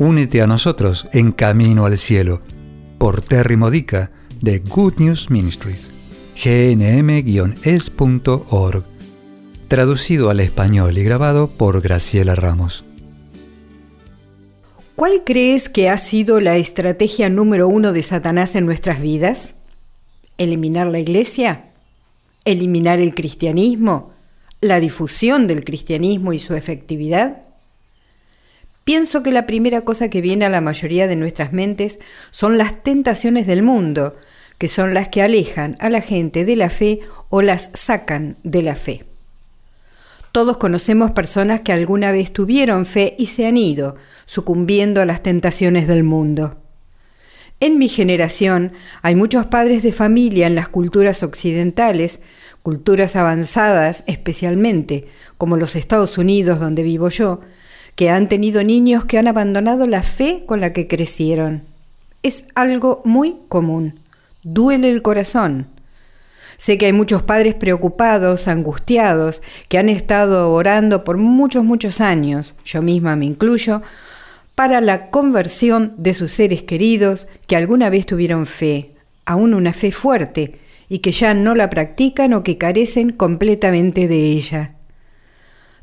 únete a nosotros en Camino al Cielo por Terry Modica de Good News Ministries, gnm-es.org, traducido al español y grabado por Graciela Ramos. ¿Cuál crees que ha sido la estrategia número uno de Satanás en nuestras vidas? ¿Eliminar la iglesia? ¿Eliminar el cristianismo? ¿La difusión del cristianismo y su efectividad? Pienso que la primera cosa que viene a la mayoría de nuestras mentes son las tentaciones del mundo, que son las que alejan a la gente de la fe o las sacan de la fe. Todos conocemos personas que alguna vez tuvieron fe y se han ido, sucumbiendo a las tentaciones del mundo. En mi generación hay muchos padres de familia en las culturas occidentales, culturas avanzadas especialmente, como los Estados Unidos donde vivo yo, que han tenido niños que han abandonado la fe con la que crecieron. Es algo muy común. Duele el corazón. Sé que hay muchos padres preocupados, angustiados, que han estado orando por muchos, muchos años, yo misma me incluyo, para la conversión de sus seres queridos que alguna vez tuvieron fe, aún una fe fuerte, y que ya no la practican o que carecen completamente de ella.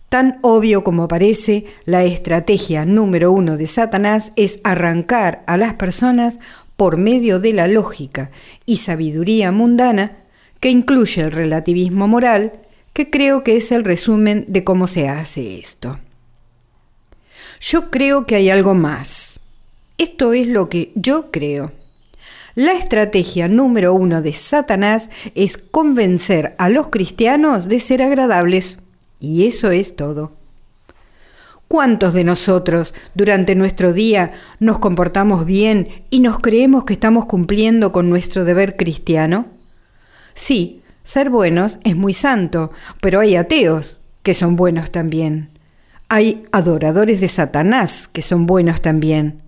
Tan obvio como parece, la estrategia número uno de Satanás es arrancar a las personas por medio de la lógica y sabiduría mundana, que incluye el relativismo moral, que creo que es el resumen de cómo se hace esto. Yo creo que hay algo más. Esto es lo que yo creo. La estrategia número uno de Satanás es convencer a los cristianos de ser agradables. Y eso es todo. ¿Cuántos de nosotros durante nuestro día nos comportamos bien y nos creemos que estamos cumpliendo con nuestro deber cristiano? Sí, ser buenos es muy santo, pero hay ateos que son buenos también. Hay adoradores de Satanás que son buenos también.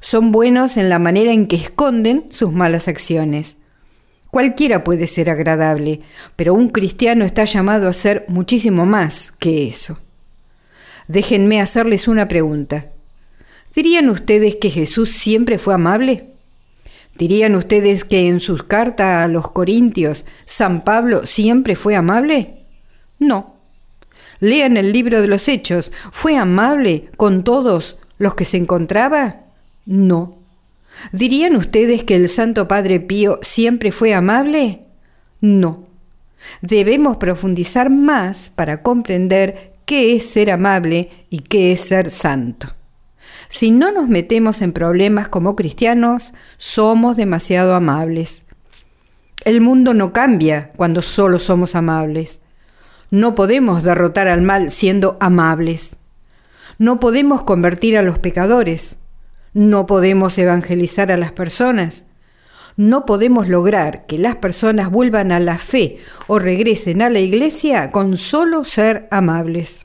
Son buenos en la manera en que esconden sus malas acciones. Cualquiera puede ser agradable, pero un cristiano está llamado a ser muchísimo más que eso. Déjenme hacerles una pregunta. ¿Dirían ustedes que Jesús siempre fue amable? ¿Dirían ustedes que en sus cartas a los Corintios San Pablo siempre fue amable? No. Lean el libro de los Hechos. ¿Fue amable con todos los que se encontraba? No. ¿Dirían ustedes que el Santo Padre Pío siempre fue amable? No. Debemos profundizar más para comprender qué es ser amable y qué es ser santo. Si no nos metemos en problemas como cristianos, somos demasiado amables. El mundo no cambia cuando solo somos amables. No podemos derrotar al mal siendo amables. No podemos convertir a los pecadores. No podemos evangelizar a las personas. No podemos lograr que las personas vuelvan a la fe o regresen a la iglesia con solo ser amables.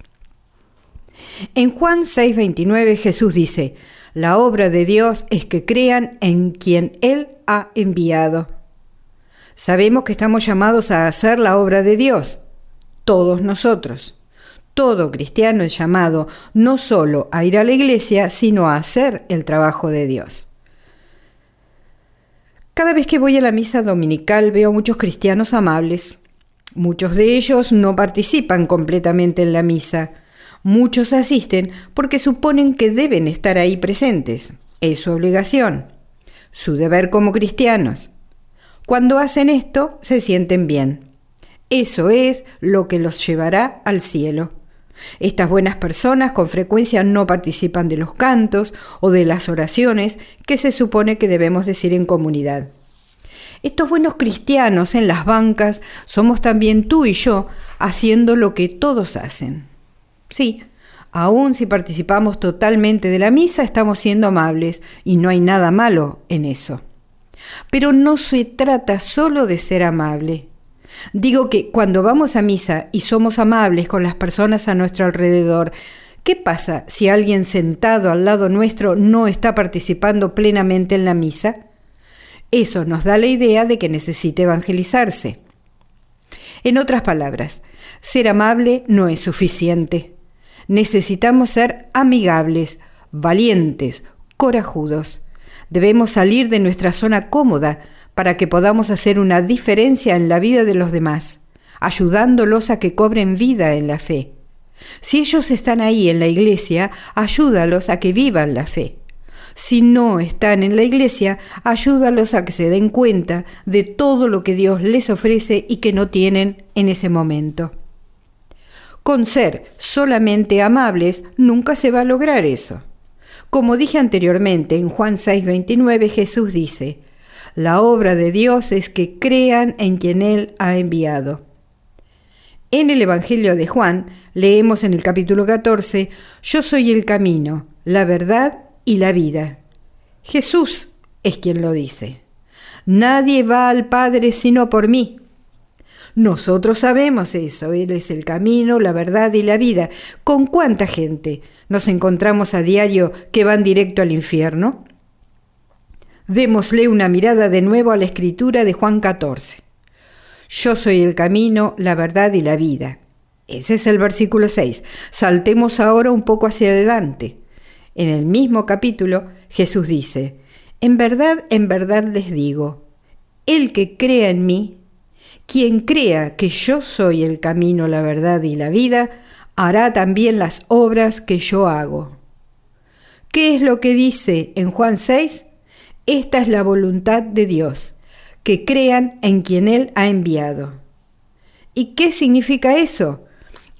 En Juan 6:29 Jesús dice, la obra de Dios es que crean en quien Él ha enviado. Sabemos que estamos llamados a hacer la obra de Dios, todos nosotros. Todo cristiano es llamado no solo a ir a la iglesia, sino a hacer el trabajo de Dios. Cada vez que voy a la misa dominical veo muchos cristianos amables. Muchos de ellos no participan completamente en la misa. Muchos asisten porque suponen que deben estar ahí presentes. Es su obligación, su deber como cristianos. Cuando hacen esto, se sienten bien. Eso es lo que los llevará al cielo. Estas buenas personas con frecuencia no participan de los cantos o de las oraciones que se supone que debemos decir en comunidad. Estos buenos cristianos en las bancas somos también tú y yo haciendo lo que todos hacen. Sí, Aún si participamos totalmente de la misa, estamos siendo amables y no hay nada malo en eso. Pero no se trata solo de ser amable. Digo que cuando vamos a misa y somos amables con las personas a nuestro alrededor, ¿qué pasa si alguien sentado al lado nuestro no está participando plenamente en la misa? Eso nos da la idea de que necesita evangelizarse. En otras palabras, ser amable no es suficiente necesitamos ser amigables, valientes, corajudos. Debemos salir de nuestra zona cómoda para que podamos hacer una diferencia en la vida de los demás, ayudándolos a que cobren vida en la fe. Si ellos están ahí en la iglesia, ayúdalos a que vivan la fe. Si no están en la iglesia, ayúdalos a que se den cuenta de todo lo que Dios les ofrece y que no tienen en ese momento. Con ser solamente amables nunca se va a lograr eso. Como dije anteriormente, en Juan 6:29 Jesús dice, la obra de Dios es que crean en quien Él ha enviado. En el Evangelio de Juan leemos en el capítulo 14, Yo soy el camino, la verdad y la vida. Jesús es quien lo dice. Nadie va al Padre sino por mí. Nosotros sabemos eso, Él es el camino, la verdad y la vida. ¿Con cuánta gente nos encontramos a diario que van directo al infierno? Démosle una mirada de nuevo a la escritura de Juan 14. Yo soy el camino, la verdad y la vida. Ese es el versículo 6. Saltemos ahora un poco hacia adelante. En el mismo capítulo, Jesús dice, En verdad, en verdad les digo, el que crea en mí, quien crea que yo soy el camino, la verdad y la vida, hará también las obras que yo hago. ¿Qué es lo que dice en Juan 6? Esta es la voluntad de Dios, que crean en quien Él ha enviado. ¿Y qué significa eso?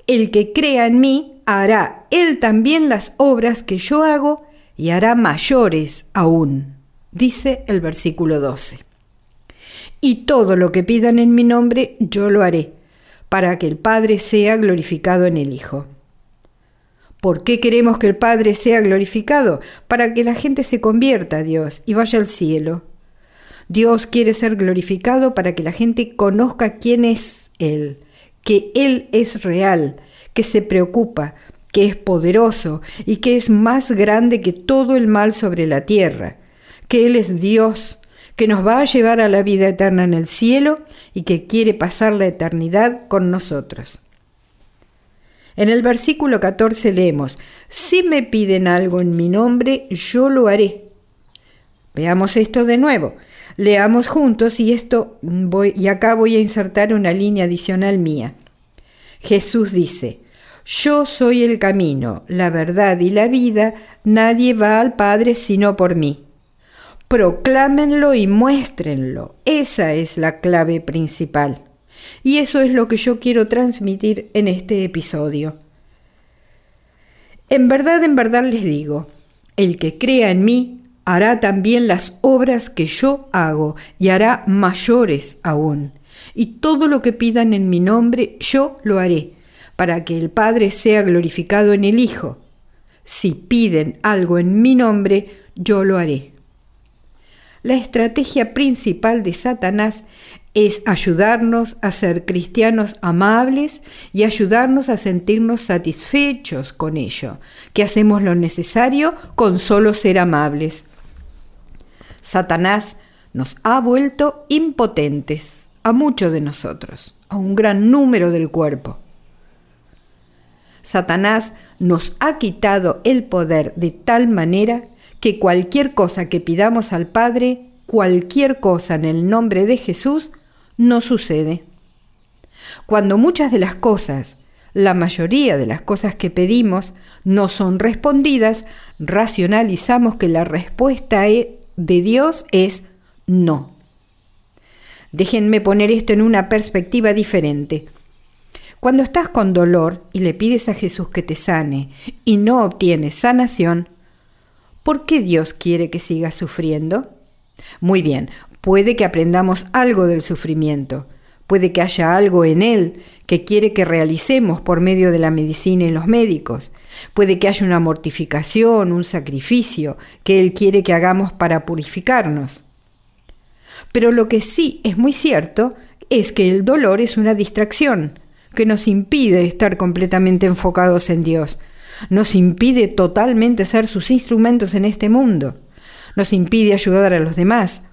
El que crea en mí hará Él también las obras que yo hago y hará mayores aún, dice el versículo 12 y todo lo que pidan en mi nombre yo lo haré, para que el Padre sea glorificado en el Hijo. ¿Por qué queremos que el Padre sea glorificado? Para que la gente se convierta a Dios y vaya al cielo. Dios quiere ser glorificado para que la gente conozca quién es Él, que Él es real, que se preocupa, que es poderoso y que es más grande que todo el mal sobre la tierra, que Él es Dios, que nos va a llevar a la vida eterna en el cielo y que quiere pasar la eternidad con nosotros. En el versículo 14 leemos, si me piden algo en mi nombre, yo lo haré. Veamos esto de nuevo. Leamos juntos y esto voy, y acá voy a insertar una línea adicional mía. Jesús dice, yo soy el camino, la verdad y la vida, nadie va al Padre sino por mí proclámenlo y muéstrenlo. Esa es la clave principal. Y eso es lo que yo quiero transmitir en este episodio. En verdad, en verdad les digo, el que crea en mí hará también las obras que yo hago y hará mayores aún. Y todo lo que pidan en mi nombre, yo lo haré, para que el Padre sea glorificado en el Hijo. Si piden algo en mi nombre, yo lo haré la estrategia principal de Satanás es ayudarnos a ser cristianos amables y ayudarnos a sentirnos satisfechos con ello, que hacemos lo necesario con solo ser amables. Satanás nos ha vuelto impotentes a muchos de nosotros, a un gran número del cuerpo. Satanás nos ha quitado el poder de tal manera que cualquier cosa que pidamos al Padre, cualquier cosa en el nombre de Jesús, no sucede. Cuando muchas de las cosas, la mayoría de las cosas que pedimos, no son respondidas, racionalizamos que la respuesta e, de Dios es no. Déjenme poner esto en una perspectiva diferente. Cuando estás con dolor y le pides a Jesús que te sane y no obtienes sanación, ¿Por qué Dios quiere que sigas sufriendo? Muy bien, puede que aprendamos algo del sufrimiento, Puede que haya algo en Él que quiere que realicemos por medio de la medicina y los médicos. Puede que haya una mortificación, un sacrificio que Él quiere que hagamos para purificarnos. Pero lo que sí es muy cierto es que el dolor es una distracción que nos impide estar completamente enfocados en Dios, nos impide totalmente ser sus instrumentos en este mundo, nos impide ayudar a los demás,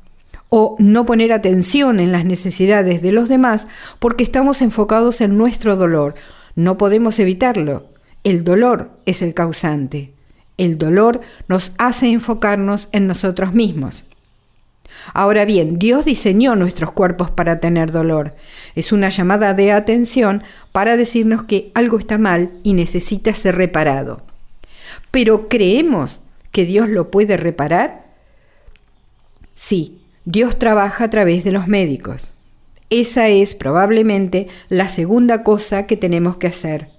o no poner atención en las necesidades de los demás porque estamos enfocados en nuestro dolor. No podemos evitarlo. El dolor es el causante. El dolor nos hace enfocarnos en nosotros mismos. Ahora bien, Dios diseñó nuestros cuerpos para tener dolor. Es una llamada de atención para decirnos que algo está mal y necesita ser reparado. Pero ¿creemos que Dios lo puede reparar? Sí, Dios trabaja a través de los médicos. Esa es probablemente la segunda cosa que tenemos que hacer.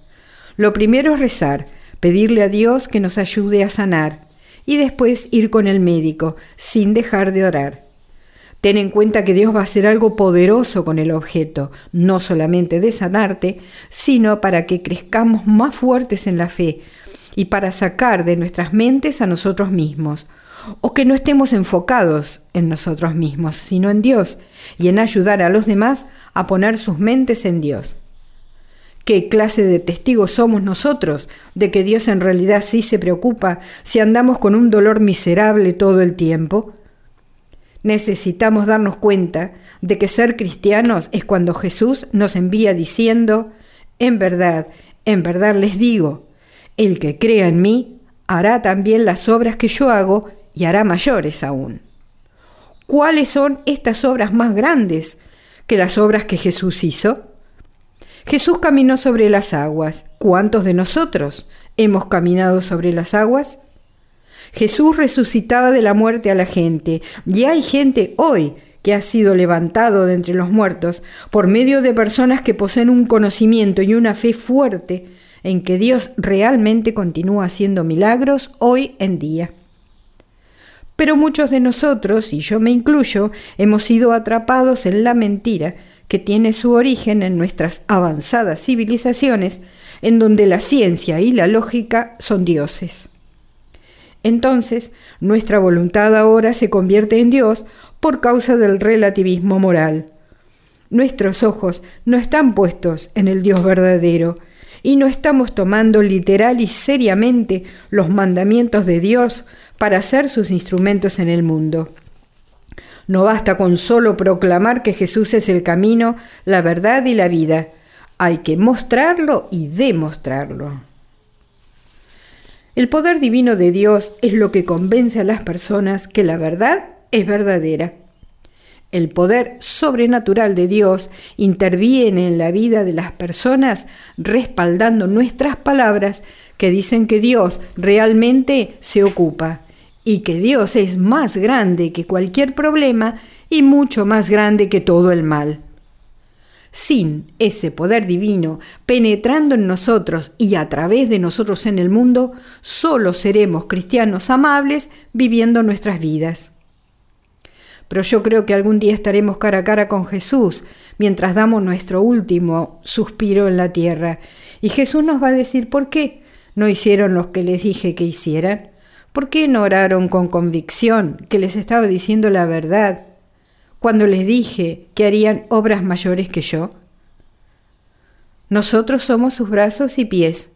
Lo primero es rezar, pedirle a Dios que nos ayude a sanar y después ir con el médico sin dejar de orar. Ten en cuenta que Dios va a hacer algo poderoso con el objeto, no solamente de sanarte, sino para que crezcamos más fuertes en la fe y para sacar de nuestras mentes a nosotros mismos, o que no estemos enfocados en nosotros mismos, sino en Dios y en ayudar a los demás a poner sus mentes en Dios. ¿Qué clase de testigos somos nosotros de que Dios en realidad sí se preocupa si andamos con un dolor miserable todo el tiempo? Necesitamos darnos cuenta de que ser cristianos es cuando Jesús nos envía diciendo, en verdad, en verdad les digo, el que crea en mí hará también las obras que yo hago y hará mayores aún. ¿Cuáles son estas obras más grandes que las obras que Jesús hizo? Jesús caminó sobre las aguas. ¿Cuántos de nosotros hemos caminado sobre las aguas? Jesús resucitaba de la muerte a la gente y hay gente hoy que ha sido levantado de entre los muertos por medio de personas que poseen un conocimiento y una fe fuerte en que Dios realmente continúa haciendo milagros hoy en día. Pero muchos de nosotros, y yo me incluyo, hemos sido atrapados en la mentira que tiene su origen en nuestras avanzadas civilizaciones, en donde la ciencia y la lógica son dioses. Entonces, nuestra voluntad ahora se convierte en Dios por causa del relativismo moral. Nuestros ojos no están puestos en el Dios verdadero, y no estamos tomando literal y seriamente los mandamientos de Dios para ser sus instrumentos en el mundo. No basta con solo proclamar que Jesús es el camino, la verdad y la vida. Hay que mostrarlo y demostrarlo. El poder divino de Dios es lo que convence a las personas que la verdad es verdadera el poder sobrenatural de Dios interviene en la vida de las personas respaldando nuestras palabras que dicen que Dios realmente se ocupa y que Dios es más grande que cualquier problema y mucho más grande que todo el mal. Sin ese poder divino penetrando en nosotros y a través de nosotros en el mundo, solo seremos cristianos amables viviendo nuestras vidas pero yo creo que algún día estaremos cara a cara con Jesús mientras damos nuestro último suspiro en la tierra. Y Jesús nos va a decir por qué no hicieron lo que les dije que hicieran. ¿Por qué no oraron con convicción que les estaba diciendo la verdad cuando les dije que harían obras mayores que yo? Nosotros somos sus brazos y pies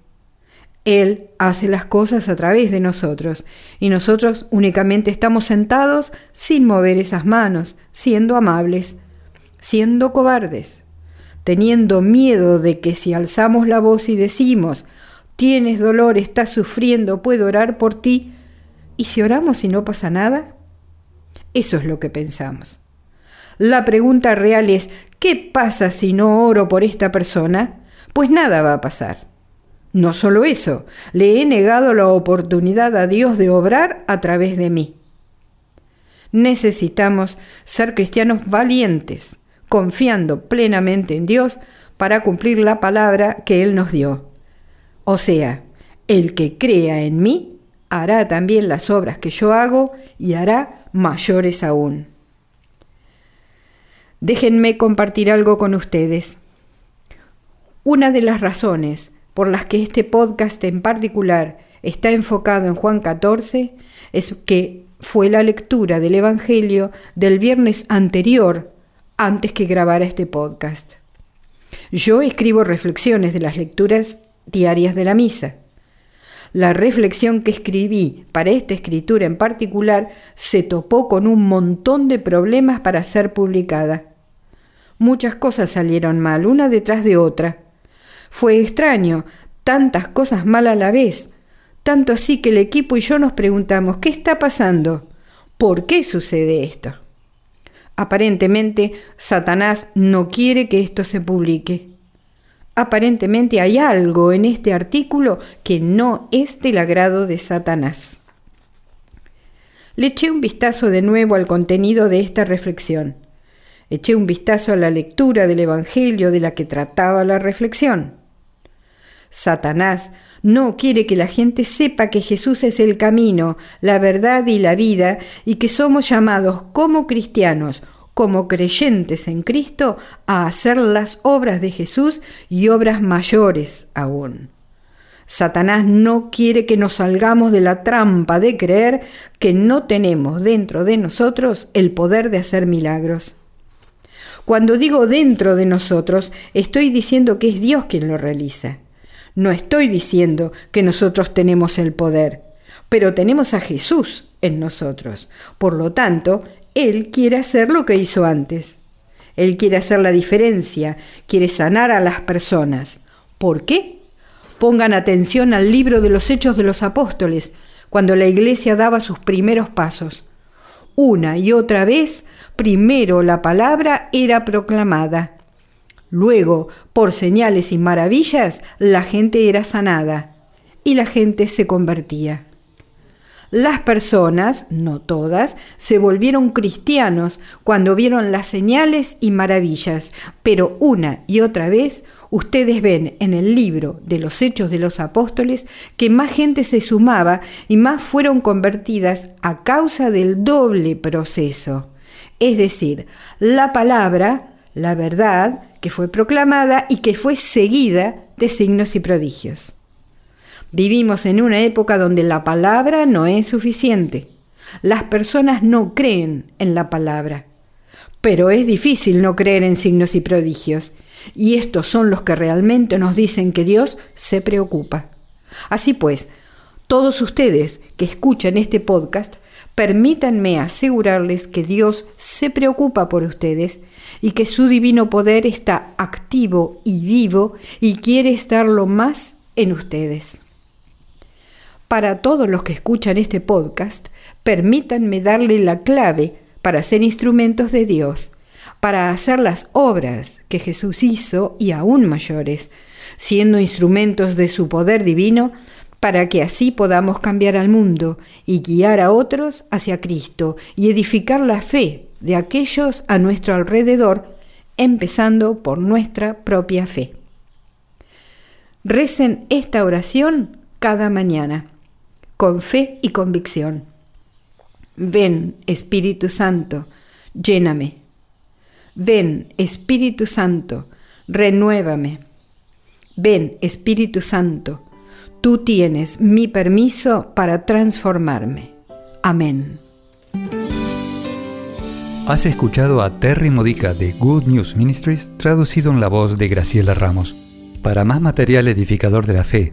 él hace las cosas a través de nosotros y nosotros únicamente estamos sentados sin mover esas manos, siendo amables, siendo cobardes, teniendo miedo de que si alzamos la voz y decimos, tienes dolor, estás sufriendo, puedo orar por ti, ¿y si oramos y no pasa nada? Eso es lo que pensamos. La pregunta real es, ¿qué pasa si no oro por esta persona? Pues nada va a pasar. No solo eso, le he negado la oportunidad a Dios de obrar a través de mí. Necesitamos ser cristianos valientes, confiando plenamente en Dios para cumplir la palabra que Él nos dio. O sea, el que crea en mí hará también las obras que yo hago y hará mayores aún. Déjenme compartir algo con ustedes. Una de las razones por las que este podcast en particular está enfocado en Juan 14 es que fue la lectura del Evangelio del viernes anterior antes que grabara este podcast. Yo escribo reflexiones de las lecturas diarias de la misa. La reflexión que escribí para esta escritura en particular se topó con un montón de problemas para ser publicada. Muchas cosas salieron mal, una detrás de otra. Fue extraño, tantas cosas mal a la vez, tanto así que el equipo y yo nos preguntamos, ¿qué está pasando? ¿Por qué sucede esto? Aparentemente, Satanás no quiere que esto se publique. Aparentemente hay algo en este artículo que no es del agrado de Satanás. Le eché un vistazo de nuevo al contenido de esta reflexión. Eché un vistazo a la lectura del Evangelio de la que trataba la reflexión. Satanás no quiere que la gente sepa que Jesús es el camino, la verdad y la vida y que somos llamados como cristianos, como creyentes en Cristo, a hacer las obras de Jesús y obras mayores aún. Satanás no quiere que nos salgamos de la trampa de creer que no tenemos dentro de nosotros el poder de hacer milagros. Cuando digo dentro de nosotros, estoy diciendo que es Dios quien lo realiza. No estoy diciendo que nosotros tenemos el poder, pero tenemos a Jesús en nosotros. Por lo tanto, Él quiere hacer lo que hizo antes. Él quiere hacer la diferencia, quiere sanar a las personas. ¿Por qué? Pongan atención al libro de los Hechos de los Apóstoles, cuando la iglesia daba sus primeros pasos. Una y otra vez, primero la palabra era proclamada Luego, por señales y maravillas, la gente era sanada y la gente se convertía. Las personas, no todas, se volvieron cristianos cuando vieron las señales y maravillas, pero una y otra vez ustedes ven en el libro de los Hechos de los Apóstoles que más gente se sumaba y más fueron convertidas a causa del doble proceso. Es decir, la palabra, la verdad, que fue proclamada y que fue seguida de signos y prodigios. Vivimos en una época donde la palabra no es suficiente. Las personas no creen en la palabra. Pero es difícil no creer en signos y prodigios. Y estos son los que realmente nos dicen que Dios se preocupa. Así pues, todos ustedes que escuchan este podcast, permítanme asegurarles que Dios se preocupa por ustedes y que su divino poder está activo y vivo y quiere estarlo más en ustedes. Para todos los que escuchan este podcast, permítanme darle la clave para ser instrumentos de Dios, para hacer las obras que Jesús hizo y aún mayores, siendo instrumentos de su poder divino, para que así podamos cambiar al mundo y guiar a otros hacia Cristo y edificar la fe de aquellos a nuestro alrededor, empezando por nuestra propia fe. Recen esta oración cada mañana, con fe y convicción. Ven, Espíritu Santo, lléname. Ven, Espíritu Santo, renuévame. Ven, Espíritu Santo, tú tienes mi permiso para transformarme. Amén. Has escuchado a Terry Modica de Good News Ministries traducido en la voz de Graciela Ramos. Para más material edificador de la fe